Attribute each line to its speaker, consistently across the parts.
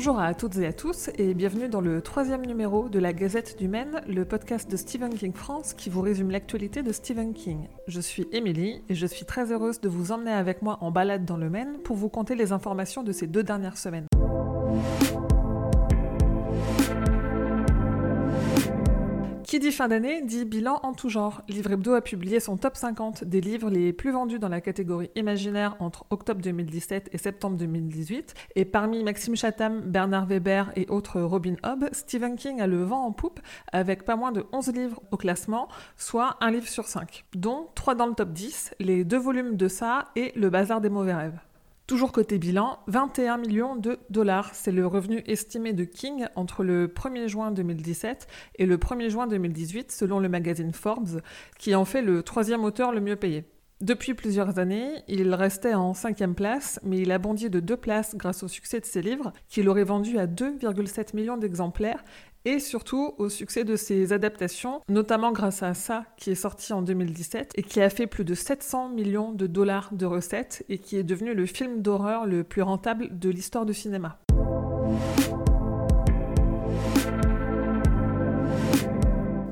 Speaker 1: Bonjour à toutes et à tous et bienvenue dans le troisième numéro de la Gazette du Maine, le podcast de Stephen King France qui vous résume l'actualité de Stephen King. Je suis Émilie et je suis très heureuse de vous emmener avec moi en balade dans le Maine pour vous conter les informations de ces deux dernières semaines. Qui dit fin d'année dit bilan en tout genre. Livre Hebdo a publié son top 50 des livres les plus vendus dans la catégorie imaginaire entre octobre 2017 et septembre 2018. Et parmi Maxime Chatham, Bernard Weber et autres Robin Hobb, Stephen King a le vent en poupe avec pas moins de 11 livres au classement, soit un livre sur 5, dont 3 dans le top 10, les deux volumes de ça et Le Bazar des mauvais rêves. Toujours côté bilan, 21 millions de dollars, c'est le revenu estimé de King entre le 1er juin 2017 et le 1er juin 2018 selon le magazine Forbes, qui en fait le troisième auteur le mieux payé. Depuis plusieurs années, il restait en cinquième place, mais il a bondi de deux places grâce au succès de ses livres, qu'il aurait vendus à 2,7 millions d'exemplaires, et surtout au succès de ses adaptations, notamment grâce à ça qui est sorti en 2017 et qui a fait plus de 700 millions de dollars de recettes et qui est devenu le film d'horreur le plus rentable de l'histoire du cinéma.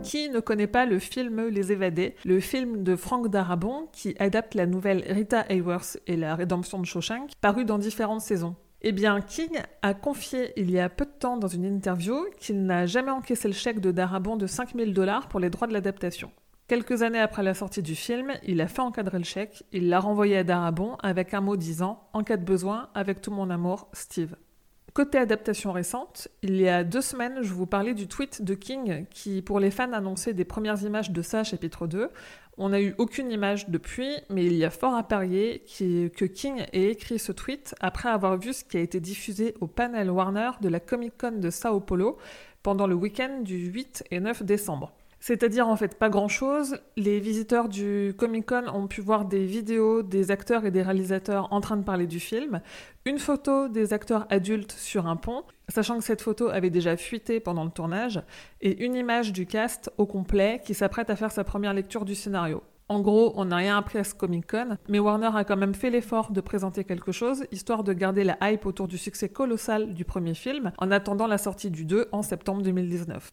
Speaker 1: Qui ne connaît pas le film Les Évadés, le film de Frank Darabont qui adapte la nouvelle Rita Hayworth et la rédemption de Shawshank, paru dans différentes saisons eh bien, King a confié il y a peu de temps dans une interview qu'il n'a jamais encaissé le chèque de Darabont de 5000 dollars pour les droits de l'adaptation. Quelques années après la sortie du film, il a fait encadrer le chèque, il l'a renvoyé à Darabont avec un mot disant En cas de besoin, avec tout mon amour, Steve. Côté adaptation récente, il y a deux semaines, je vous parlais du tweet de King qui, pour les fans, annonçait des premières images de ça, chapitre 2. On n'a eu aucune image depuis, mais il y a fort à parier que King ait écrit ce tweet après avoir vu ce qui a été diffusé au panel Warner de la Comic Con de Sao Paulo pendant le week-end du 8 et 9 décembre. C'est-à-dire en fait pas grand-chose. Les visiteurs du Comic-Con ont pu voir des vidéos des acteurs et des réalisateurs en train de parler du film, une photo des acteurs adultes sur un pont, sachant que cette photo avait déjà fuité pendant le tournage, et une image du cast au complet qui s'apprête à faire sa première lecture du scénario. En gros, on n'a rien appris à ce Comic Con, mais Warner a quand même fait l'effort de présenter quelque chose, histoire de garder la hype autour du succès colossal du premier film, en attendant la sortie du 2 en septembre 2019.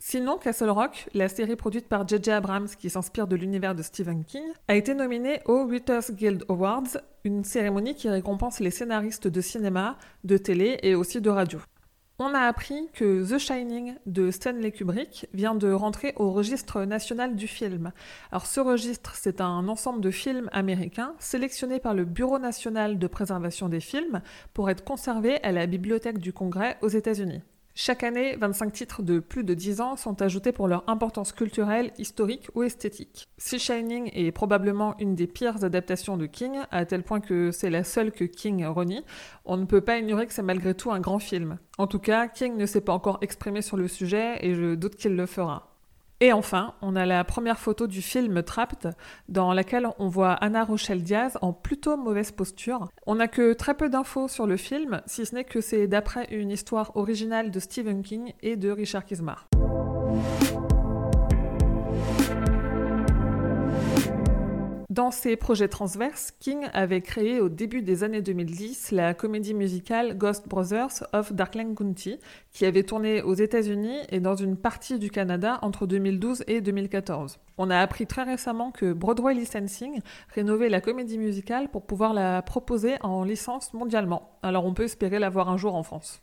Speaker 1: Sinon, Castle Rock, la série produite par J.J. Abrams qui s'inspire de l'univers de Stephen King, a été nominée aux Writers Guild Awards, une cérémonie qui récompense les scénaristes de cinéma, de télé et aussi de radio. On a appris que The Shining de Stanley Kubrick vient de rentrer au registre national du film. Alors ce registre, c'est un ensemble de films américains sélectionnés par le Bureau national de préservation des films pour être conservés à la Bibliothèque du Congrès aux États-Unis. Chaque année, 25 titres de plus de 10 ans sont ajoutés pour leur importance culturelle, historique ou esthétique. Sea Shining est probablement une des pires adaptations de King, à tel point que c'est la seule que King renie. On ne peut pas ignorer que c'est malgré tout un grand film. En tout cas, King ne s'est pas encore exprimé sur le sujet et je doute qu'il le fera. Et enfin, on a la première photo du film Trapped, dans laquelle on voit Anna Rochelle Diaz en plutôt mauvaise posture. On n'a que très peu d'infos sur le film, si ce n'est que c'est d'après une histoire originale de Stephen King et de Richard Kismar. Dans ses projets transverses, King avait créé au début des années 2010 la comédie musicale Ghost Brothers of Darkland County, qui avait tourné aux États-Unis et dans une partie du Canada entre 2012 et 2014. On a appris très récemment que Broadway Licensing rénovait la comédie musicale pour pouvoir la proposer en licence mondialement. Alors on peut espérer la voir un jour en France.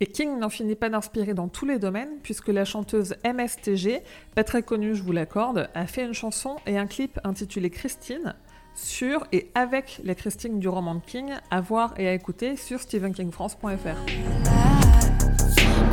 Speaker 1: Et King n'en finit pas d'inspirer dans tous les domaines, puisque la chanteuse MSTG, pas très connue je vous l'accorde, a fait une chanson et un clip intitulé Christine, sur et avec la Christine du roman de King, à voir et à écouter sur stephenkingfrance.fr. Sinon,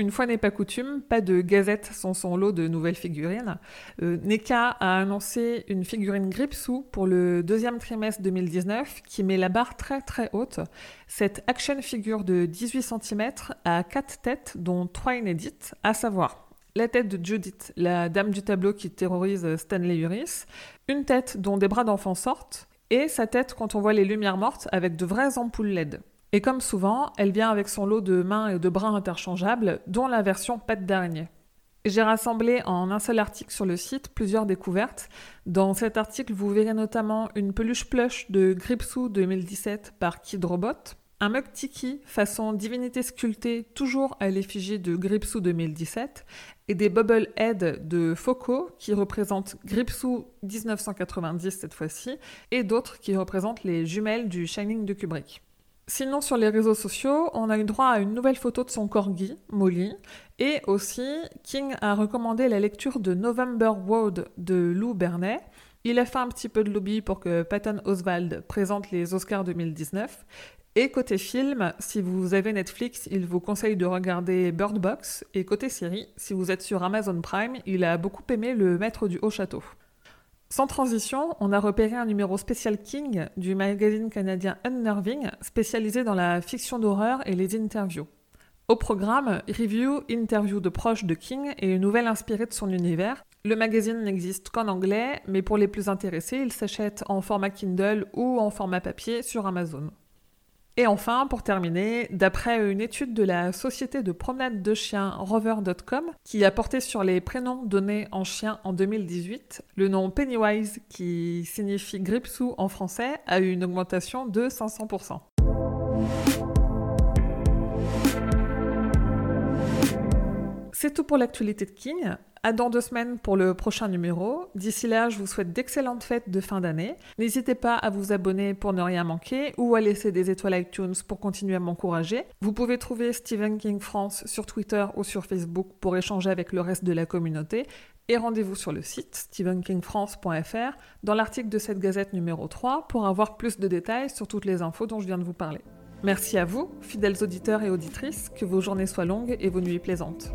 Speaker 1: une fois n'est pas coutume, pas de gazette sans son lot de nouvelles figurines. Euh, NECA a annoncé une figurine Gripsou pour le deuxième trimestre 2019 qui met la barre très très haute. Cette action figure de 18 cm a quatre têtes, dont trois inédites, à savoir la tête de Judith, la dame du tableau qui terrorise Stanley Uris, une tête dont des bras d'enfant sortent, et sa tête quand on voit les lumières mortes avec de vraies ampoules LED. Et comme souvent, elle vient avec son lot de mains et de bras interchangeables, dont la version patte d'araignée. J'ai rassemblé en un seul article sur le site plusieurs découvertes. Dans cet article, vous verrez notamment une peluche plush de Gripsou 2017 par Kid Robot, un mug tiki façon divinité sculptée toujours à l'effigie de Gripsou 2017 et des bubble head de Foucault qui représentent Gripsou 1990 cette fois-ci et d'autres qui représentent les jumelles du Shining de Kubrick. Sinon, sur les réseaux sociaux, on a eu droit à une nouvelle photo de son corgi, Molly, et aussi King a recommandé la lecture de November Road de Lou Bernet. Il a fait un petit peu de lobby pour que Patton Oswald présente les Oscars 2019. Et côté film, si vous avez Netflix, il vous conseille de regarder Bird Box. Et côté série, si vous êtes sur Amazon Prime, il a beaucoup aimé Le Maître du Haut Château. Sans transition, on a repéré un numéro spécial King du magazine canadien Unnerving, spécialisé dans la fiction d'horreur et les interviews. Au programme, review, interview de proches de King et une nouvelle inspirée de son univers. Le magazine n'existe qu'en anglais, mais pour les plus intéressés, il s'achète en format Kindle ou en format papier sur Amazon. Et enfin, pour terminer, d'après une étude de la société de promenade de chiens Rover.com, qui a porté sur les prénoms donnés en chien en 2018, le nom Pennywise, qui signifie Gripsou en français, a eu une augmentation de 500%. C'est tout pour l'actualité de King. À dans deux semaines pour le prochain numéro. D'ici là, je vous souhaite d'excellentes fêtes de fin d'année. N'hésitez pas à vous abonner pour ne rien manquer ou à laisser des étoiles iTunes pour continuer à m'encourager. Vous pouvez trouver Stephen King France sur Twitter ou sur Facebook pour échanger avec le reste de la communauté. Et rendez-vous sur le site stephenkingfrance.fr dans l'article de cette gazette numéro 3 pour avoir plus de détails sur toutes les infos dont je viens de vous parler. Merci à vous, fidèles auditeurs et auditrices, que vos journées soient longues et vos nuits plaisantes.